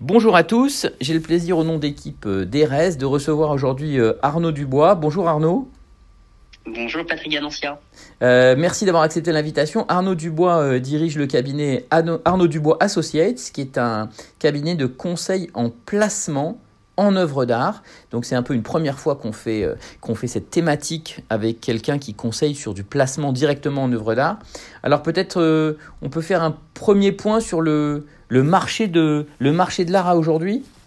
Bonjour à tous, j'ai le plaisir au nom d'équipe euh, d'ERES de recevoir aujourd'hui euh, Arnaud Dubois. Bonjour Arnaud. Bonjour Patrick Anancia. Euh, merci d'avoir accepté l'invitation. Arnaud Dubois dirige le cabinet Arnaud Dubois Associates, qui est un cabinet de conseil en placement en œuvre d'art. Donc c'est un peu une première fois qu'on fait, qu'on fait cette thématique avec quelqu'un qui conseille sur du placement directement en œuvre d'art. Alors peut-être on peut faire un premier point sur le, le marché de, le marché de l'art aujourd'hui ah,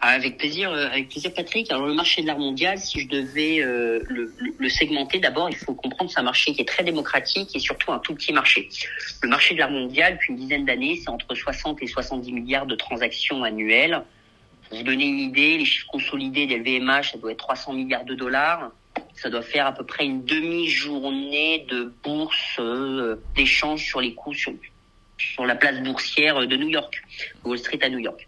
avec plaisir, euh, avec plaisir, Patrick. Alors le marché de l'art mondial, si je devais euh, le, le, segmenter, d'abord, il faut comprendre que c'est un marché qui est très démocratique et surtout un tout petit marché. Le marché de l'art mondial, depuis une dizaine d'années, c'est entre 60 et 70 milliards de transactions annuelles. Pour vous donner une idée, les chiffres consolidés des LVMH, ça doit être 300 milliards de dollars. Ça doit faire à peu près une demi-journée de bourse euh, d'échange sur les coûts sur, sur la place boursière de New York, Wall Street à New York.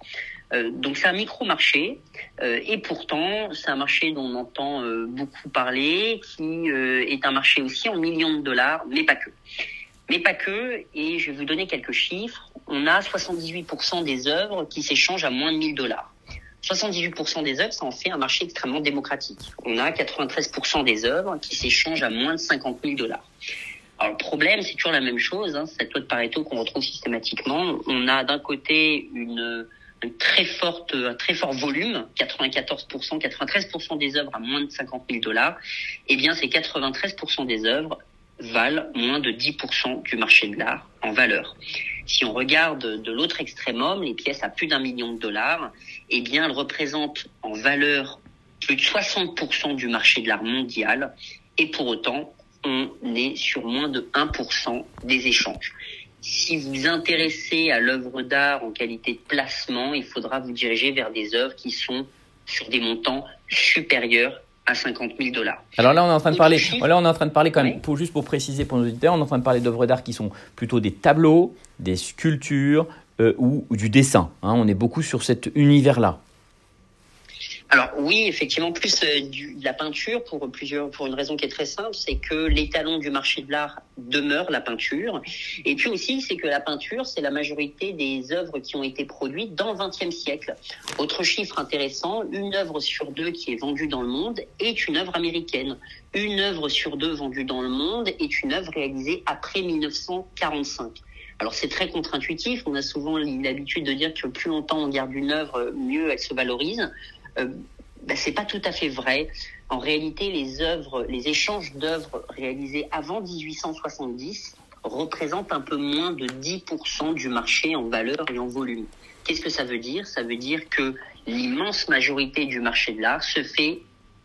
Euh, donc c'est un micro-marché euh, et pourtant c'est un marché dont on entend euh, beaucoup parler, qui est un marché aussi en millions de dollars, mais pas que. Mais pas que, et je vais vous donner quelques chiffres. On a 78% des œuvres qui s'échangent à moins de 1000 dollars. 78% des œuvres, ça en fait un marché extrêmement démocratique. On a 93% des œuvres qui s'échangent à moins de 50 000 dollars. Alors le problème, c'est toujours la même chose, hein, cette loi de Pareto qu'on retrouve systématiquement. On a d'un côté une, très forte, un très fort volume, 94%, 93% des œuvres à moins de 50 000 dollars. Eh bien, ces 93% des œuvres valent moins de 10% du marché de l'art en valeur. Si on regarde de l'autre extrémum, les pièces à plus d'un million de dollars, eh bien, elles représentent en valeur plus de 60% du marché de l'art mondial et pour autant, on est sur moins de 1% des échanges. Si vous vous intéressez à l'œuvre d'art en qualité de placement, il faudra vous diriger vers des œuvres qui sont sur des montants supérieurs à 50 000 dollars. Alors là, on est en train de parler. Là, on est en train de parler quand même. Pour juste pour préciser pour nos auditeurs, on est en train de parler d'œuvres d'art qui sont plutôt des tableaux, des sculptures euh, ou, du dessin. Hein. on est beaucoup sur cet univers-là. Alors oui, effectivement, plus euh, de la peinture pour plusieurs, pour une raison qui est très simple, c'est que l'étalon du marché de l'art demeure la peinture, et puis aussi c'est que la peinture, c'est la majorité des œuvres qui ont été produites dans le XXe siècle. Autre chiffre intéressant, une œuvre sur deux qui est vendue dans le monde est une œuvre américaine. Une œuvre sur deux vendue dans le monde est une œuvre réalisée après 1945. Alors c'est très contre-intuitif. On a souvent l'habitude de dire que plus longtemps on garde une œuvre, mieux elle se valorise ben, c'est pas tout à fait vrai. En réalité, les échanges d'œuvres réalisés avant 1870 représentent un peu moins de 10% du marché en valeur et en volume. Qu'est-ce que ça veut dire? Ça veut dire que l'immense majorité du marché de l'art se fait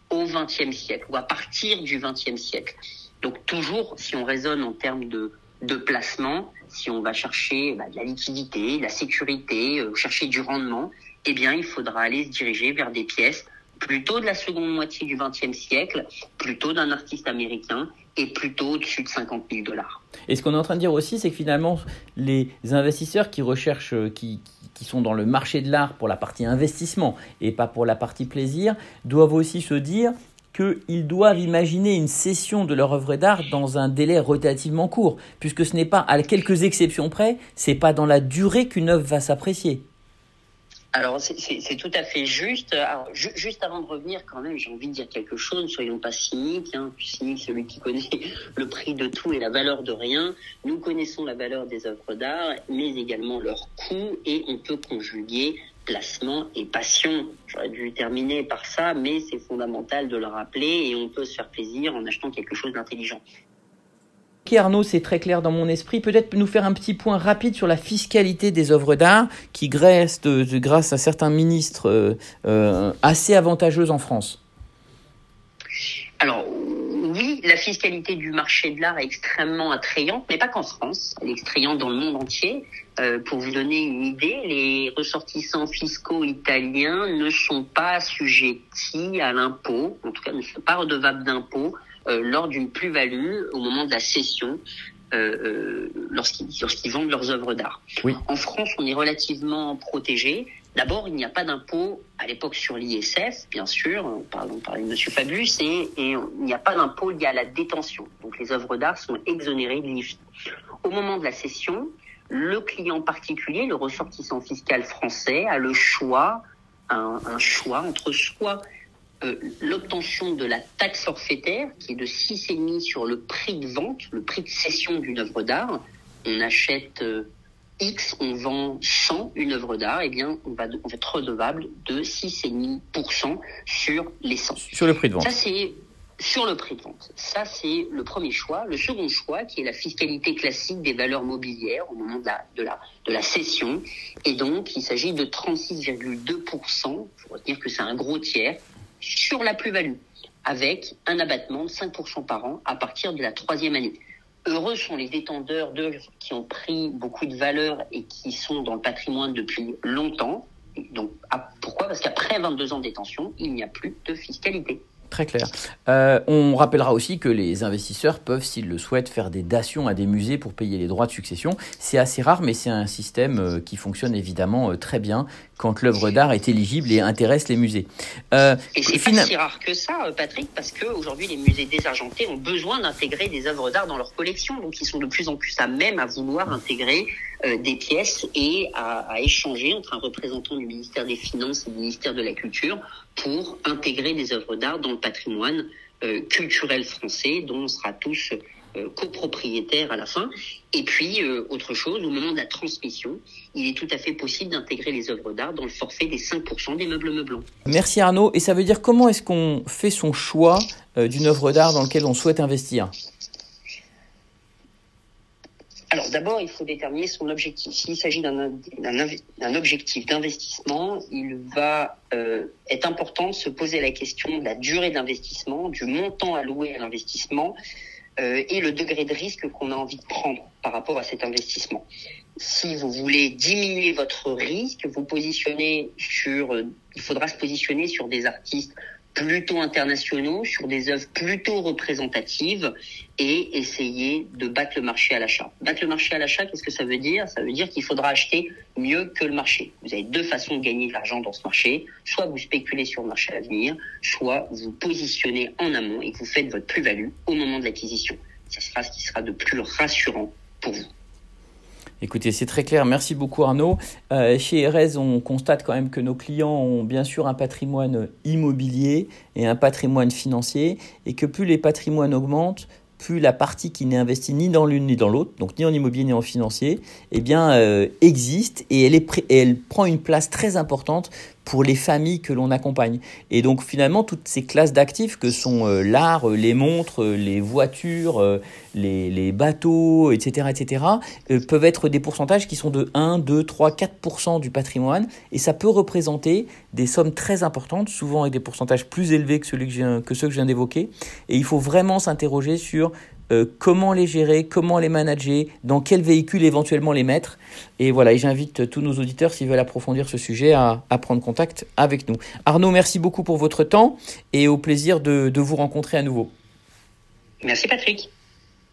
au XXe siècle ou à partir du XXe siècle. Donc toujours, si on raisonne en termes de, placement, si on va chercher bah, de la liquidité, de la sécurité, euh, chercher du rendement, eh bien, il faudra aller se diriger vers des pièces plutôt de la seconde moitié du XXe siècle, plutôt d'un artiste américain et plutôt au-dessus de 50 000 dollars. Et ce qu'on est en train de dire aussi, c'est que finalement, les investisseurs qui recherchent, euh, qui, sont dans le marché de l'art pour la partie investissement et pas pour la partie plaisir, doivent aussi se dire qu'ils doivent imaginer une cession de leur œuvre d'art dans un délai relativement court, puisque ce n'est pas, à quelques exceptions près, c'est pas dans la durée qu'une œuvre va s'apprécier. Alors c'est tout à fait juste. Juste avant de revenir, quand même, j'ai envie de dire quelque chose. Ne soyons pas cyniques. Hein. Cynique, celui qui connaît le prix de tout et la valeur de rien. Nous connaissons la valeur des œuvres d'art, mais également leur coût, et on peut conjuguer placement et passion. J'aurais dû terminer par ça, mais c'est fondamental de le rappeler et on peut se faire plaisir en achetant quelque chose d'intelligent. Arnaud, c'est très clair dans mon esprit. Peut-être nous faire un petit point rapide sur la fiscalité des œuvres d'art qui reste, euh, grâce à certains ministres, euh, euh, assez avantageuse en France. Alors oui, la fiscalité du marché de l'art est extrêmement attrayante, mais pas qu'en France. Elle est attrayante dans le monde entier. pour vous donner une idée, les ressortissants fiscaux italiens ne sont pas assujettis à l'impôt, en tout cas ne sont pas redevables d'impôt euh, lors d'une plus-value au moment de la cession euh, euh lorsqu'ils vendent leurs œuvres d'art. En France, on est relativement protégé. D'abord, il n'y a pas d'impôt à l'époque sur l'ISF, bien sûr, on parle, on de M. Fabius, et, et il n'y a pas d'impôt lié à la détention. Donc les œuvres d'art sont exonérées de l'IFI. Au moment de la cession, le client particulier, le ressortissant fiscal français, a le choix, un, un choix entre soit euh, l'obtention de la taxe forfaitaire, qui est de 6,5 sur le prix de vente, le prix de cession d'une œuvre d'art. On achète euh, X, on vend 100 une œuvre d'art, et eh bien on va, on va être redevable de 6,5% sur les 100. Sur le prix de vente. Ça c'est sur le prix de vente. Ça c'est le premier choix. Le second choix, qui est la fiscalité classique des valeurs mobilières au moment de la, de la, de la cession, et donc il s'agit de 36,2%. Il faut retenir que c'est un gros tiers sur la plus-value, avec un abattement de 5% par an à partir de la troisième année. Heureux sont les détendeurs d'œuvres qui ont pris beaucoup de valeur et qui sont dans le patrimoine depuis longtemps. Donc, ah, pourquoi? Parce qu'après 22 ans de détention, il n'y a plus de fiscalité. Très clair. Euh, on rappellera aussi que les investisseurs peuvent, s'ils le souhaitent, faire des dations à des musées pour payer les droits de succession. C'est assez rare, mais c'est un système euh, qui fonctionne évidemment euh, très bien quand l'œuvre d'art est éligible et intéresse les musées. et c'est pas si rare que ça, Patrick, parce qu'aujourd'hui, les musées désargentés ont besoin d'intégrer des œuvres d'art dans leur collection, donc ils sont de plus en plus à même à vouloir intégrer des pièces et à, à échanger entre un représentant du ministère des Finances et du ministère de la Culture pour intégrer des œuvres d'art dans le patrimoine euh, culturel français dont on sera tous euh, copropriétaires à la fin. Et puis, euh, autre chose, au moment de la transmission, il est tout à fait possible d'intégrer les œuvres d'art dans le forfait des 5% des meubles meublants. Merci Arnaud. Et ça veut dire comment est-ce qu'on fait son choix d'une œuvre d'art dans laquelle on souhaite investir? Alors d'abord, il faut déterminer son objectif. S'il s'agit d'un objectif d'investissement, il va euh, être important de se poser la question de la durée d'investissement, du montant alloué à l'investissement euh, et le degré de risque qu'on a envie de prendre par rapport à cet investissement. Si vous voulez diminuer votre risque, vous positionnez sur, euh, il faudra se positionner sur des artistes plutôt internationaux, sur des œuvres plutôt représentatives et essayer de battre le marché à l'achat. Battre le marché à l'achat, qu'est-ce que ça veut dire? Ça veut dire qu'il faudra acheter mieux que le marché. Vous avez deux façons de gagner de l'argent dans ce marché. Soit vous spéculez sur le marché à venir, soit vous positionnez en amont et vous faites votre plus-value au moment de l'acquisition. Ce sera ce qui sera de plus rassurant pour vous. Écoutez, c'est très clair. Merci beaucoup Arnaud. Euh, chez Erez, on constate quand même que nos clients ont bien sûr un patrimoine immobilier et un patrimoine financier et que plus les patrimoines augmentent, plus la partie qui n'est investie ni dans l'une ni dans l'autre, donc ni en immobilier ni en financier, eh bien, euh, existe et elle, prend une place très importante pour les familles que l'on accompagne. Et donc finalement, toutes ces classes d'actifs que sont euh, l'art, euh, les montres, les voitures, les, bateaux, etc., etc., peuvent être des pourcentages qui sont de 1, 2, 3, 4% du patrimoine. Et ça peut représenter des sommes très importantes, souvent avec des pourcentages plus élevés que, que ceux que je viens d'évoquer. Et il faut vraiment s'interroger sur euh, comment les gérer, comment les manager, dans quel véhicule éventuellement les mettre. Et voilà, et j'invite tous nos auditeurs, s'ils veulent approfondir ce sujet, à, prendre contact avec nous. Arnaud, merci beaucoup pour votre temps et au plaisir de vous rencontrer à nouveau. Merci Patrick.